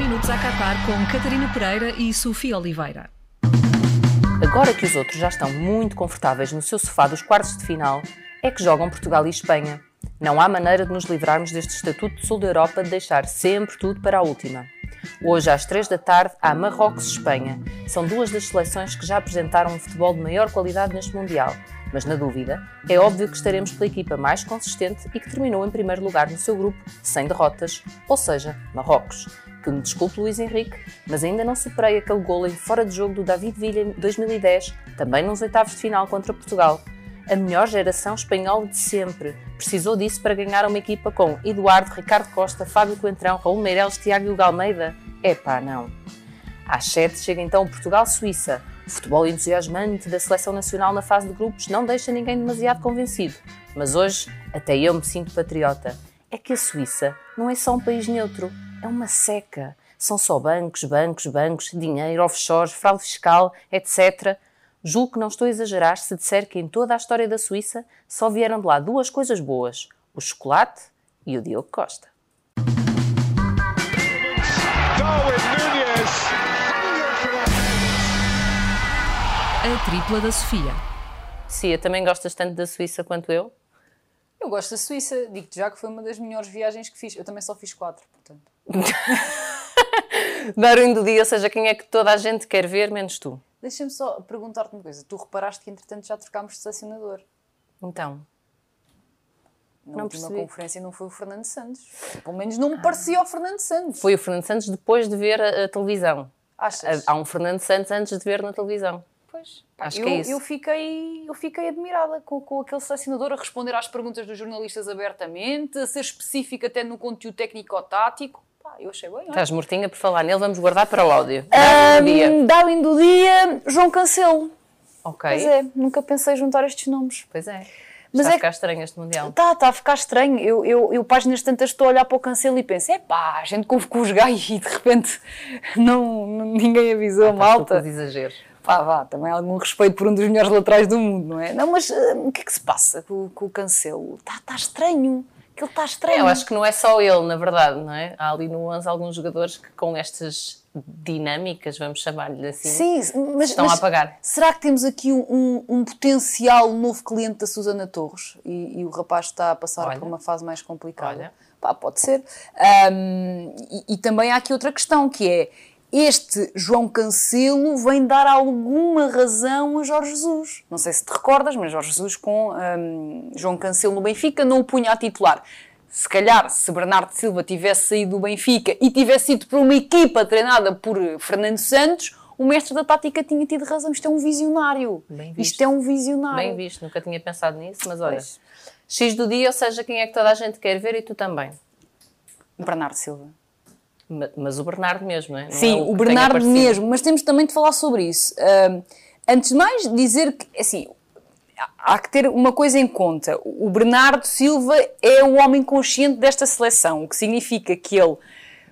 minutos a Qatar com Catarina Pereira e Sofia Oliveira. Agora que os outros já estão muito confortáveis no seu sofá dos quartos de final, é que jogam Portugal e Espanha. Não há maneira de nos livrarmos deste estatuto de sul da Europa de deixar sempre tudo para a última. Hoje, às 3 da tarde, há Marrocos-Espanha. São duas das seleções que já apresentaram um futebol de maior qualidade neste Mundial. Mas, na dúvida, é óbvio que estaremos pela equipa mais consistente e que terminou em primeiro lugar no seu grupo, sem derrotas, ou seja, Marrocos. Que me desculpe Luís Henrique, mas ainda não superei aquele golo em fora de jogo do David Villa em 2010, também nos oitavos de final contra Portugal. A melhor geração espanhola de sempre. Precisou disso para ganhar uma equipa com Eduardo, Ricardo Costa, Fábio Coentrão, Raul Meireles, Tiago e Hugo Almeida? Epá, não. Às 7 chega então Portugal-Suíça. O futebol entusiasmante da seleção nacional na fase de grupos não deixa ninguém demasiado convencido. Mas hoje, até eu me sinto patriota. É que a Suíça não é só um país neutro, é uma seca. São só bancos, bancos, bancos, dinheiro, offshores, fraude fiscal, etc. Julgo que não estou a exagerar se disser que em toda a história da Suíça só vieram de lá duas coisas boas: o chocolate e o Diogo Costa. A tripla da Sofia. Cia, também gostas tanto da Suíça quanto eu? Eu gosto da Suíça, digo-te já que foi uma das melhores viagens que fiz. Eu também só fiz quatro, portanto. Barulho do dia, ou seja, quem é que toda a gente quer ver, menos tu? Deixa-me só perguntar-te uma coisa. Tu reparaste que entretanto já trocámos de selecionador. Então, Na Não última percebi. conferência não foi o Fernando Santos. Pelo menos não me parecia o Fernando Santos. foi o Fernando Santos depois de ver a, a televisão. Achas? Há um Fernando Santos antes de ver na televisão. Pois. Acho eu, que é isso. Eu fiquei, eu fiquei admirada com, com aquele selecionador a responder às perguntas dos jornalistas abertamente, a ser específico até no conteúdo técnico-tático. Pá, eu achei bem. olha. Estás mortinha por falar nele, vamos guardar para o áudio. Um Darwin do dia, João Cancelo. Ok. Pois é, nunca pensei juntar estes nomes. Pois é. Mas Está é a ficar estranho este Mundial. Tá, está a ficar estranho. Eu, eu, eu páginas tantas estou a olhar para o Cancelo e penso, é pá, a gente convocou os gajos e de repente não, ninguém avisou a tu com malta. os exageros. Pá, vá, também há algum respeito por um dos melhores laterais do mundo, não é? Não, mas ah, o que é que se passa com, com o Cancelo? Está tá estranho. Que ele está estranho. É, eu acho que não é só ele, na verdade, não é? Há ali no 11 alguns jogadores que com estas dinâmicas, vamos chamar-lhe assim, Sim, mas, estão mas a apagar. será que temos aqui um, um- um potencial novo cliente da Susana Torres e, e o rapaz está a passar Olha. por uma fase mais complicada? Olha. Pá, pode ser. Ahm, e, e também há aqui outra questão que é este João Cancelo vem dar alguma razão a Jorge Jesus. Não sei se te recordas, mas Jorge Jesus com ahm, João Cancelo no Benfica não o punha a titular. Se calhar, se Bernardo Silva tivesse saído do Benfica e tivesse ido para uma equipa treinada por Fernando Santos, o mestre da tática tinha tido razão. Isto é um visionário. Isto é um visionário. Bem visto, nunca tinha pensado nisso, mas olha. Pois. X do dia, ou seja, quem é que toda a gente quer ver e tu também. Bernardo Silva. Ma- Mas o Bernardo mesmo, não é? Não Sim, é o tenha Bernardo mesmo, mas temos também de falar sobre isso. Ahm, antes de mais, dizer que, assim, há- há que ter uma coisa em conta. O Bernardo Silva é o homem consciente desta seleção, o que significa que ele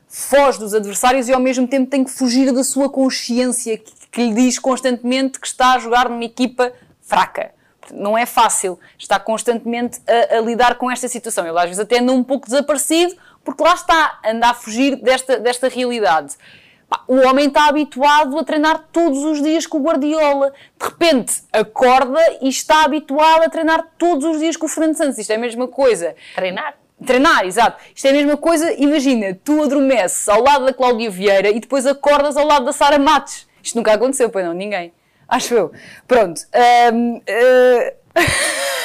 foge dos adversários e ao mesmo tempo tem que fugir da sua consciência que, que lhe diz constantemente que está a jogar numa equipa fraca. Não é fácil estar constantemente a, a lidar com esta situação. Ele às vezes até anda um pouco desaparecido, porque lá está, anda a fugir desta, desta realidade. O homem está habituado a treinar todos os dias com o Guardiola. De repente, acorda e está habituado a treinar todos os dias com o Fernando Santos. Isto é a mesma coisa. Treinar. Treinar, exato. Isto é a mesma coisa, imagina, tu adormeces ao lado da Cláudia Vieira e depois acordas ao lado da Sara Matos. Isto nunca aconteceu, pois não, ninguém. Acho eu. Pronto. Ahm, ah,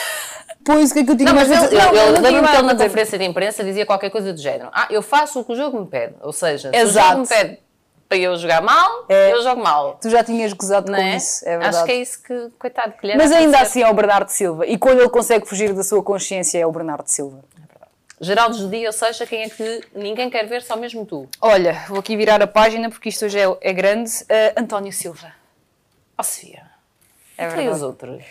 Pois, o que é que eu tinha Não, mas mais a ele, lembro-me que ele a na conferência de imprensa dizia qualquer coisa do género. Ah, eu faço o que o jogo me pede. Ou seja, se Exato. o jogo me pede para eu jogar mal, É. eu jogo mal. Tu já tinhas gozado Não com é? isso, é verdade. Acho que é isso que, coitado, que lhe Mas ainda assim é o Bernardo Silva. E quando ele consegue fugir da sua consciência é o Bernardo Silva. Geraldo do dia, ou seja, quem é que ninguém quer ver, só mesmo tu. Olha, vou aqui virar a página porque isto hoje é, é grande. Ah, António Silva. Ó Sofia. É E os outros?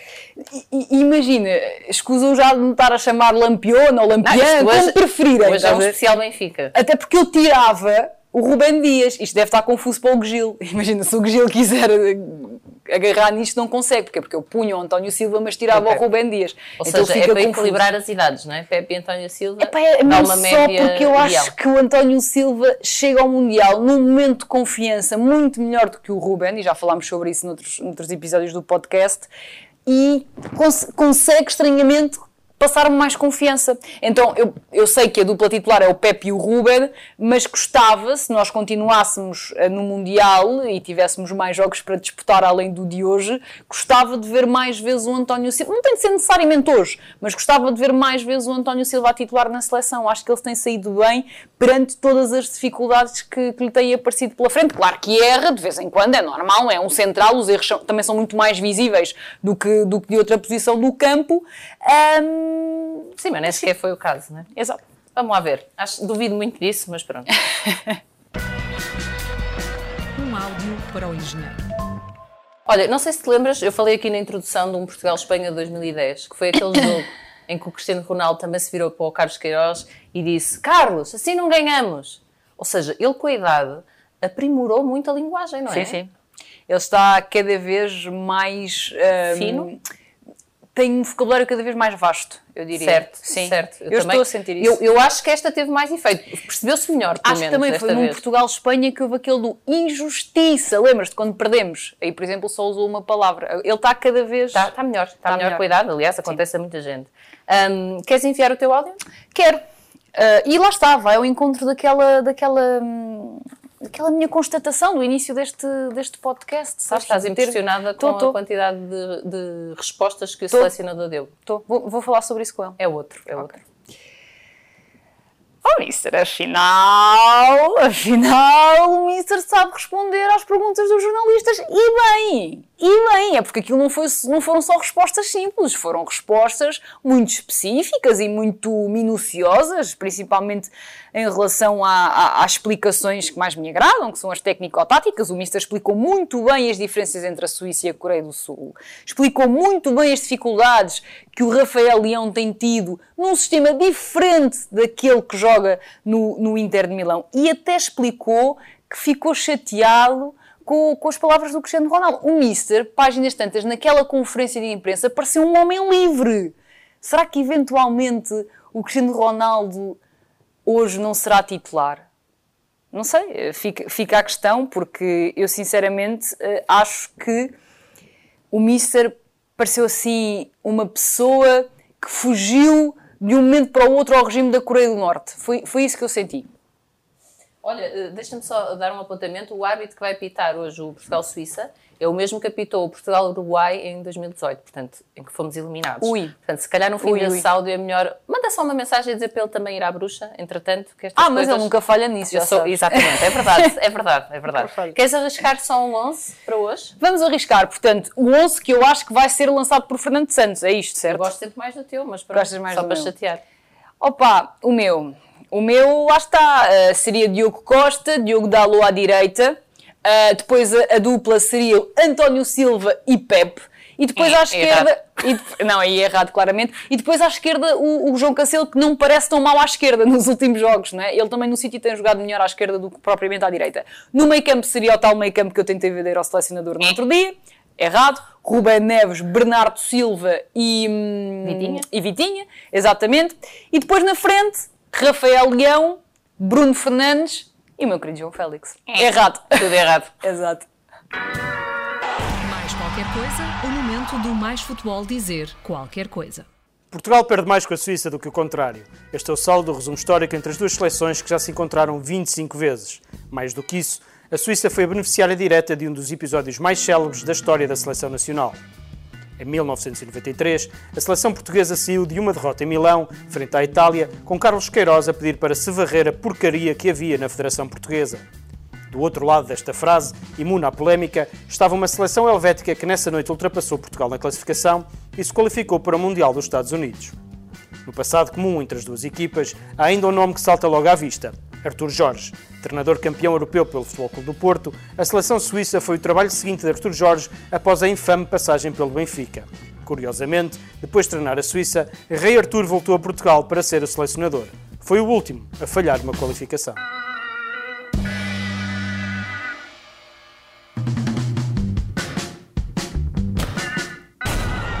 E- imagina, escusam já de me estar a chamar Lampião ou Lampião, hoje- como preferirem. Hoje é um especial Benfica. Até porque eu tirava o Rubem Dias. Isto deve estar confuso para o Gil. Imagina, se o Gil quiser agarrar nisto não consegue. Porquê? Porque eu punho o António Silva, mas tirava Ok. o Rubem Dias. Ou então seja, é fica para confuso. equilibrar as idades, não é? Pepe e António Silva é dá mesmo uma só média porque eu acho ideal. que o António Silva chega ao Mundial num momento de confiança muito melhor do que o Ruben, e já falámos sobre isso noutros, noutros episódios do podcast, e cons- consegue estranhamente passar-me mais confiança. Então, eu, eu sei que a dupla titular é o Pepe e o Ruben, mas gostava, se nós continuássemos eh, no Mundial e tivéssemos mais jogos para disputar além do de hoje, gostava de ver mais vezes o António Silva. Não tem de ser necessariamente hoje, mas gostava de ver mais vezes o António Silva a titular na seleção. Acho que ele tem saído bem perante todas as dificuldades que, que lhe têm aparecido pela frente. Claro que erra, de vez em quando, é normal, é um central, os erros são- também são muito mais visíveis do que, do que de outra posição do campo. Sim, mas nem sequer foi o caso, não é? exato. Vamos lá ver. Acho, duvido muito disso, mas pronto. Um áudio para o engenheiro. Olha, não sei se te lembras, eu falei aqui na introdução de um Portugal-Espanha de 2010, que foi aquele jogo em que o Cristiano Ronaldo também se virou para o Carlos Queiroz e disse: Carlos, assim não ganhamos. Ou seja, ele com a idade aprimorou muito a linguagem, não é? Sim, sim. Ele está cada vez mais. ahm, Fino? Tem um vocabulário cada vez mais vasto, eu diria. Certo, sim. certo. Eu, também- estou a sentir isso. Eu, eu acho que esta teve mais efeito. Percebeu-se melhor, pelo Acho que menos, também desta foi num. Portugal-Espanha que houve aquele do injustiça. Lembras-te quando perdemos? Aí, por exemplo, só usou uma palavra. Ele está cada vez. Está, está melhor, está, Está melhor, melhor. cuidado. Aliás, acontece a muita gente. Ahm, queres enviar o teu áudio? Quero. Ah, e lá está, vai ao encontro daquela, daquela, hum, daquela minha constatação do início deste, deste podcast. Sabes? Estás De ter- impressionada Tô, com tô. a quantidade de, de respostas que o Tô. selecionador deu. Tô. Vou, vou falar sobre isso com ele. É outro, é outro. Oh, Mister, afinal, afinal, o Mister sabe responder às perguntas dos jornalistas e bem, e bem, é porque aquilo não, foi, não foram só respostas simples, foram respostas muito específicas e muito minuciosas, principalmente em relação às explicações que mais me agradam, que são as técnico-táticas. O Mister explicou muito bem as diferenças entre a Suíça e a Coreia do Sul, explicou muito bem as dificuldades que o Rafael Leão tem tido num sistema diferente daquele que joga no, no Inter de Milão e até explicou que ficou chateado com, com as palavras do Cristiano Ronaldo. O Mister, páginas tantas, naquela conferência de imprensa, pareceu um homem livre. Será que eventualmente o Cristiano Ronaldo hoje não será titular? Não sei, eh, fica, fica a questão, porque eu sinceramente eh, acho que o Mister pareceu assim uma pessoa que fugiu de um momento para o outro ao regime da Coreia do Norte. Foi, foi isso que eu senti. Olha, eh, deixa-me só dar um apontamento. O árbitro que vai apitar hoje o Portugal-Suíça é o mesmo que apitou o Portugal-Uruguai em 2018, portanto, em que fomos eliminados. Ui. Portanto, se calhar no fim Ui, desse áudio é melhor... Manda só uma mensagem a dizer para ele também ir à bruxa, entretanto, que estas Ah, mas coisas... ele nunca falha nisso, Eu já sou- sabes. Exatamente, é verdade, é verdade, é verdade. Queres arriscar só um 11 para hoje? Vamos arriscar, portanto, o 11 que eu acho que vai ser lançado por Fernando Santos, é isto, Eu certo? gosto sempre mais do teu, mas pronto, Gostas mais só do para meu? chatear. Opa, o meu. O meu, lá está, eh, seria Diogo Costa, Diogo Dalo à direita, eh, depois a, a dupla seria António Silva e Pepe, e depois É, à é esquerda... e não, aí é errado, claramente. E depois à esquerda o, o João Cancelo, que não parece tão mal à esquerda nos últimos jogos, não é? Ele também no City tem jogado melhor à esquerda do que propriamente à direita. No meio campo seria o tal meio campo que eu tentei vender ao selecionador no outro dia. Errado. Ruben Neves, Bernardo Silva e... hum, Vitinha. e Vitinha, exatamente. E depois na frente, Rafael Leão, Bruno Fernandes e o meu querido João Félix. Errado. Tudo errado. Exato. Mais qualquer coisa, o momento do Mais Futebol dizer qualquer coisa. Portugal perde mais com a Suíça do que o contrário. Este é o saldo do resumo histórico entre as duas seleções que já se encontraram 25 vezes. Mais do que isso, a Suíça foi a beneficiária direta de um dos episódios mais célebres da história da seleção nacional. Em 1993, a seleção portuguesa saiu de uma derrota em Milão, frente à Itália, com Carlos Queiroz a pedir para se varrer a porcaria que havia na Federação Portuguesa. Do outro lado desta frase, imune à polémica, estava uma seleção helvética que nessa noite ultrapassou Portugal na classificação e se qualificou para o Mundial dos Estados Unidos. No passado comum entre as duas equipas, há ainda um nome que salta logo à vista: Artur Jorge. Treinador campeão europeu pelo Futebol Clube do Porto, a seleção suíça foi o trabalho seguinte de Artur Jorge após a infame passagem pelo Benfica. Curiosamente, depois de treinar a Suíça, Rei Artur voltou a Portugal para ser o selecionador. Foi o último a falhar uma qualificação.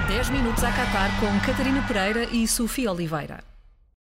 Dez minutos a Catar com Catarina Pereira e Sofia Oliveira.